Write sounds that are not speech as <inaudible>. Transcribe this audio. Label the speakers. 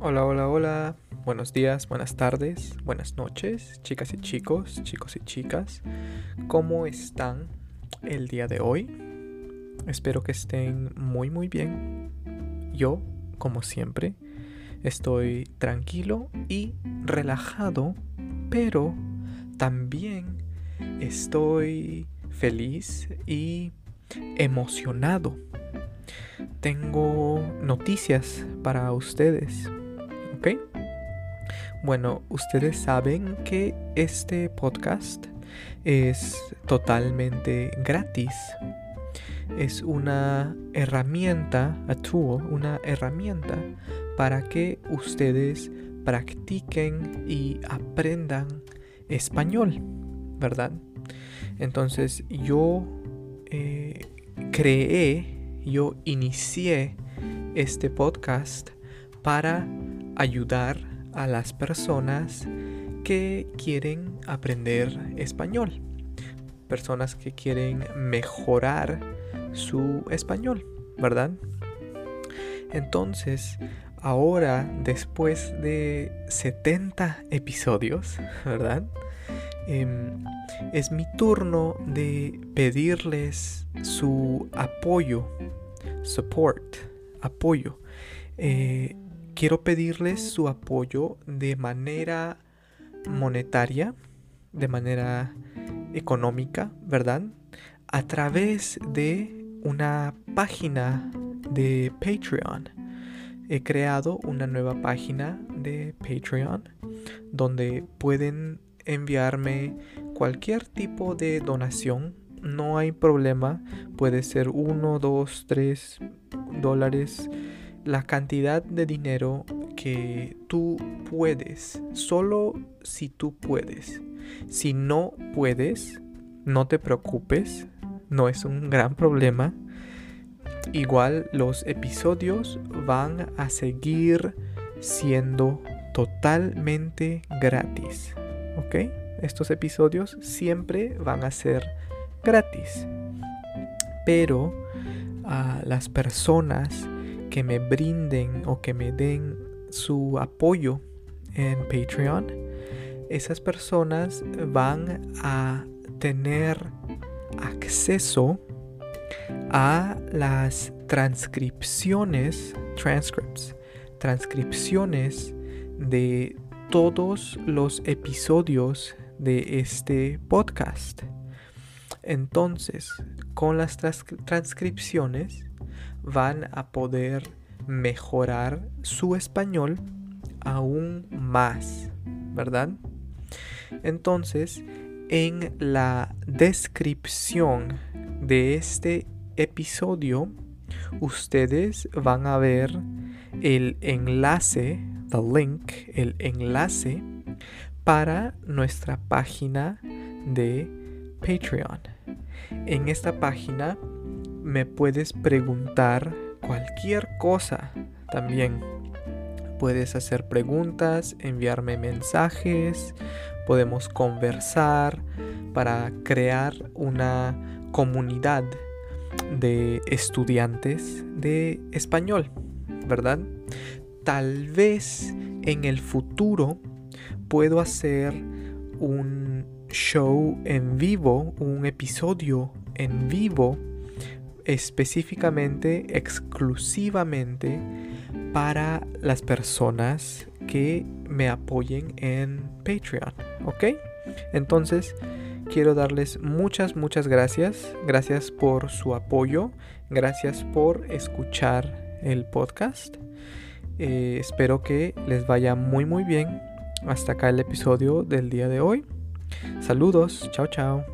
Speaker 1: Hola, hola, hola. Buenos días, buenas tardes, buenas noches, chicas y chicos, chicos y chicas. ¿Cómo están el día de hoy? Espero que estén muy, muy bien. Yo, como siempre, estoy tranquilo y relajado, pero también estoy feliz y emocionado. Tengo noticias para ustedes. ¿Ok? Bueno, ustedes saben que este podcast es totalmente gratis. Es una herramienta, a tool, una herramienta para que ustedes practiquen y aprendan español, ¿verdad? Entonces yo eh, creé, yo inicié este podcast para ayudar a las personas que quieren aprender español. Personas que quieren mejorar su español, ¿verdad? Entonces, ahora, después de 70 episodios, <laughs> ¿verdad? Em, es mi turno de pedirles su apoyo, support, apoyo. Eh, quiero pedirles su apoyo de manera monetaria, de manera económica, ¿verdad? A través de una página de Patreon. He creado una nueva página de Patreon donde pueden enviarme cualquier tipo de donación. No hay problema. Puede ser uno, dos, tres dólares la cantidad de dinero que tú puedes, solo si tú puedes. Si no puedes, no te preocupes, no es un gran problema. Igual los episodios van a seguir siendo totalmente gratis. ¿Ok? Estos episodios siempre van a ser gratis. Pero a las personas que me brinden o que me den su apoyo en Patreon, esas personas van a tener acceso a las transcripciones, transcripts, transcripciones de todos los episodios de este podcast. Entonces, con las transcripciones van a poder mejorar su español aún más, ¿verdad? Entonces, en la descripción de este episodio, ustedes van a ver el enlace, the link, el enlace para nuestra página de Patreon. En esta página me puedes preguntar cualquier cosa también. Puedes hacer preguntas, enviarme mensajes, podemos conversar para crear una comunidad de estudiantes de español, ¿verdad? Tal vez en el futuro puedo hacer un show en vivo, un episodio en vivo específicamente, exclusivamente para las personas que me apoyen en Patreon, ¿ok? Entonces, quiero darles muchas, muchas gracias. Gracias por su apoyo. Gracias por escuchar el podcast. Eh, espero que les vaya muy, muy bien. Hasta acá el episodio del día de hoy. Saludos. Chao, chao.